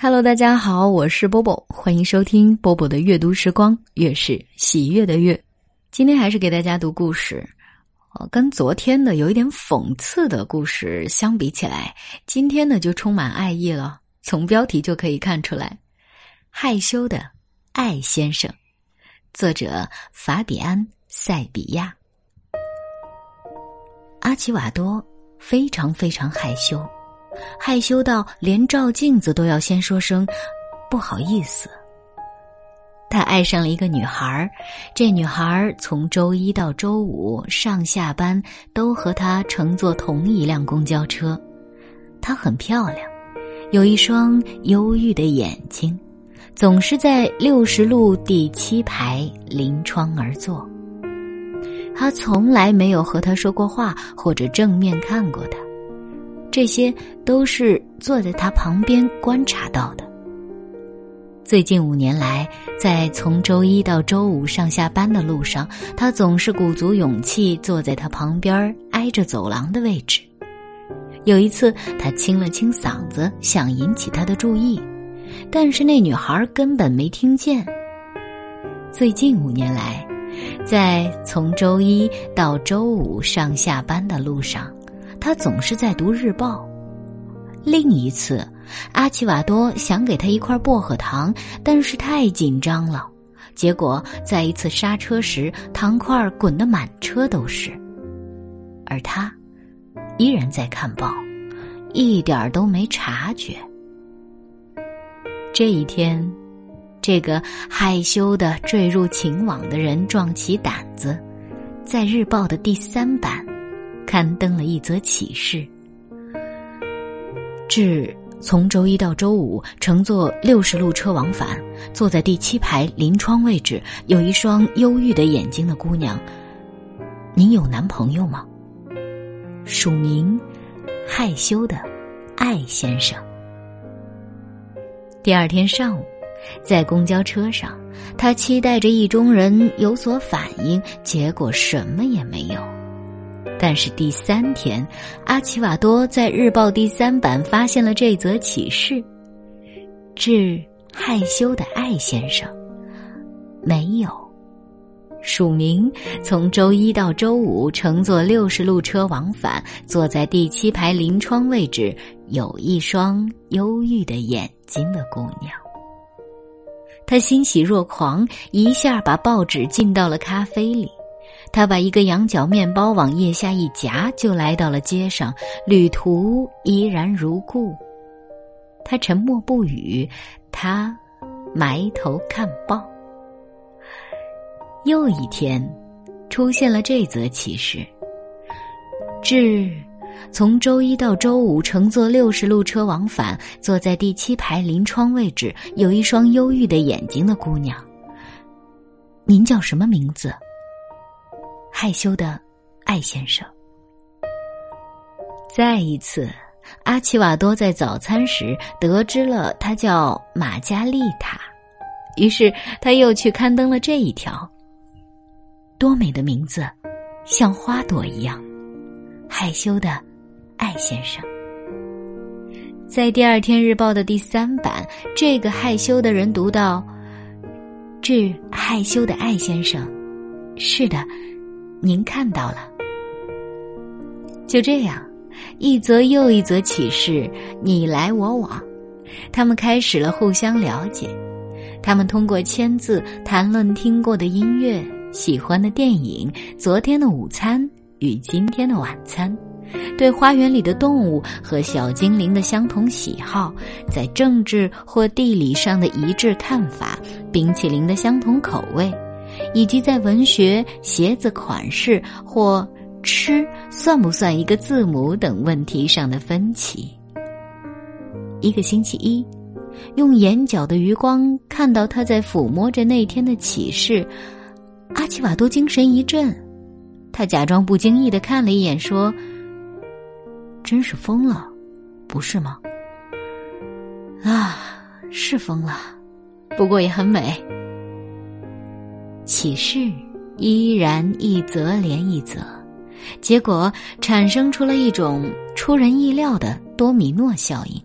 Hello，大家好，我是波波，欢迎收听波波的阅读时光，月是喜悦的月。今天还是给大家读故事，哦，跟昨天的有一点讽刺的故事相比起来，今天呢就充满爱意了。从标题就可以看出来，害羞的艾先生，作者法比安·塞比亚。阿奇瓦多非常非常害羞。害羞到连照镜子都要先说声不好意思。他爱上了一个女孩这女孩从周一到周五上下班都和他乘坐同一辆公交车。她很漂亮，有一双忧郁的眼睛，总是在六十路第七排临窗而坐。他从来没有和她说过话，或者正面看过她。这些都是坐在他旁边观察到的。最近五年来，在从周一到周五上下班的路上，他总是鼓足勇气坐在他旁边，挨着走廊的位置。有一次，他清了清嗓子，想引起他的注意，但是那女孩根本没听见。最近五年来，在从周一到周五上下班的路上。他总是在读日报。另一次，阿奇瓦多想给他一块薄荷糖，但是太紧张了，结果在一次刹车时，糖块滚得满车都是。而他依然在看报，一点都没察觉。这一天，这个害羞的坠入情网的人壮起胆子，在日报的第三版。刊登了一则启事：致从周一到周五乘坐六十路车往返，坐在第七排临窗位置，有一双忧郁的眼睛的姑娘。您有男朋友吗？署名：害羞的艾先生。第二天上午，在公交车上，他期待着意中人有所反应，结果什么也没有。但是第三天，阿奇瓦多在日报第三版发现了这则启事：致害羞的艾先生，没有署名。从周一到周五乘坐六十路车往返，坐在第七排临窗位置，有一双忧郁的眼睛的姑娘。他欣喜若狂，一下把报纸浸到了咖啡里。他把一个羊角面包往腋下一夹，就来到了街上。旅途依然如故。他沉默不语，他埋头看报。又一天，出现了这则启事：致从周一到周五乘坐六十路车往返，坐在第七排临窗位置，有一双忧郁的眼睛的姑娘。您叫什么名字？害羞的艾先生。再一次，阿奇瓦多在早餐时得知了他叫玛加丽塔，于是他又去刊登了这一条。多美的名字，像花朵一样。害羞的艾先生。在第二天日报的第三版，这个害羞的人读到：“致害羞的艾先生。”是的。您看到了，就这样，一则又一则启示，你来我往，他们开始了互相了解。他们通过签字谈论听过的音乐、喜欢的电影、昨天的午餐与今天的晚餐，对花园里的动物和小精灵的相同喜好，在政治或地理上的一致看法，冰淇淋的相同口味。以及在文学、鞋子款式或吃算不算一个字母等问题上的分歧。一个星期一，用眼角的余光看到他在抚摸着那天的启示，阿奇瓦多精神一振，他假装不经意的看了一眼，说：“真是疯了，不是吗？”啊，是疯了，不过也很美。启示依然一则连一则，结果产生出了一种出人意料的多米诺效应。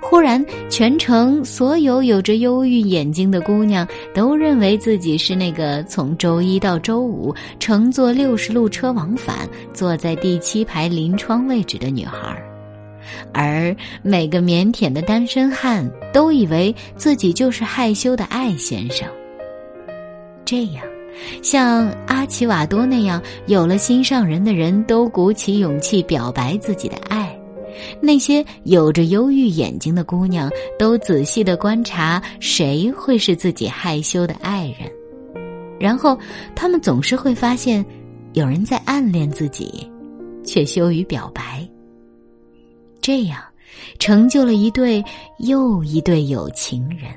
忽然，全城所有有着忧郁眼睛的姑娘都认为自己是那个从周一到周五乘坐六十路车往返、坐在第七排临窗位置的女孩，而每个腼腆的单身汉都以为自己就是害羞的艾先生。这样，像阿奇瓦多那样有了心上人的人都鼓起勇气表白自己的爱。那些有着忧郁眼睛的姑娘都仔细的观察谁会是自己害羞的爱人，然后他们总是会发现，有人在暗恋自己，却羞于表白。这样，成就了一对又一对有情人。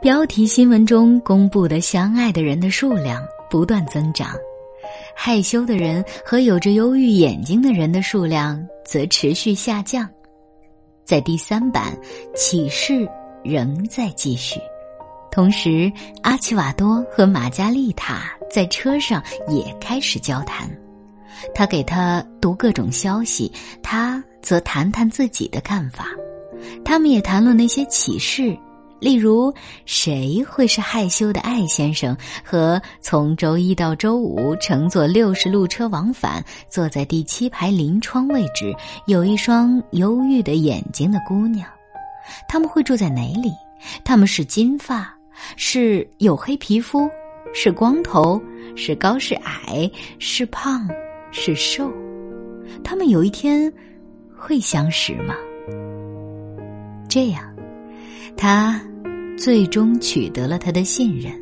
标题新闻中公布的相爱的人的数量不断增长。害羞的人和有着忧郁眼睛的人的数量则持续下降，在第三版，启示仍在继续。同时，阿奇瓦多和玛加丽塔在车上也开始交谈，他给他读各种消息，他则谈谈自己的看法。他们也谈论那些启示。例如，谁会是害羞的艾先生和从周一到周五乘坐六十路车往返、坐在第七排临窗位置、有一双忧郁的眼睛的姑娘？他们会住在哪里？他们是金发，是有黑皮肤，是光头，是高是矮，是胖是瘦？他们有一天会相识吗？这样，他。最终取得了他的信任，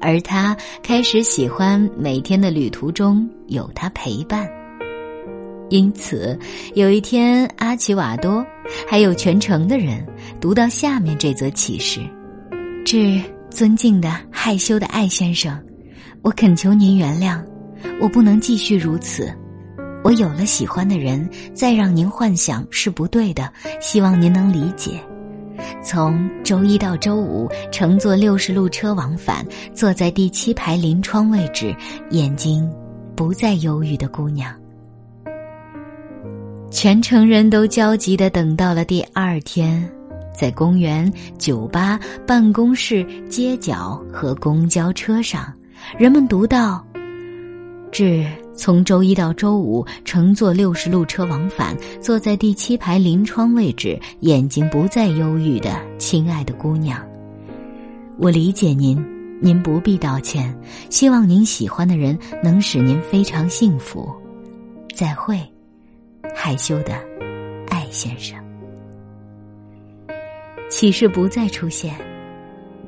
而他开始喜欢每天的旅途中有他陪伴。因此，有一天，阿奇瓦多还有全城的人读到下面这则启示：“致尊敬的害羞的艾先生，我恳求您原谅，我不能继续如此。我有了喜欢的人，再让您幻想是不对的，希望您能理解。”从周一到周五乘坐六十路车往返，坐在第七排临窗位置，眼睛不再忧郁的姑娘。全城人都焦急的等到了第二天，在公园、酒吧、办公室、街角和公交车上，人们读到：“致。”从周一到周五乘坐六十路车往返，坐在第七排临窗位置，眼睛不再忧郁的亲爱的姑娘，我理解您，您不必道歉。希望您喜欢的人能使您非常幸福。再会，害羞的艾先生。启示不再出现。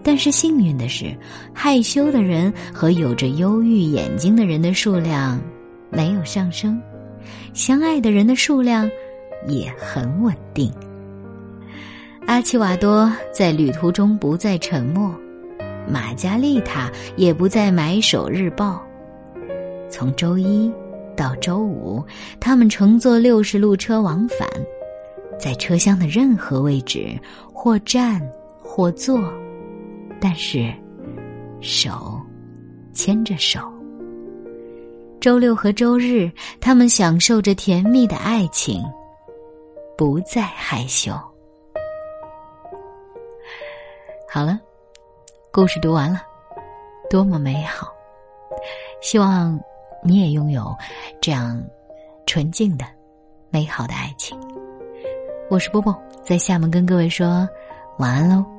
但是幸运的是，害羞的人和有着忧郁眼睛的人的数量。有上升，相爱的人的数量也很稳定。阿奇瓦多在旅途中不再沉默，玛加丽塔也不再买手日报。从周一到周五，他们乘坐六十路车往返，在车厢的任何位置，或站或坐，但是手牵着手。周六和周日，他们享受着甜蜜的爱情，不再害羞。好了，故事读完了，多么美好！希望你也拥有这样纯净的、美好的爱情。我是波波，在厦门跟各位说晚安喽。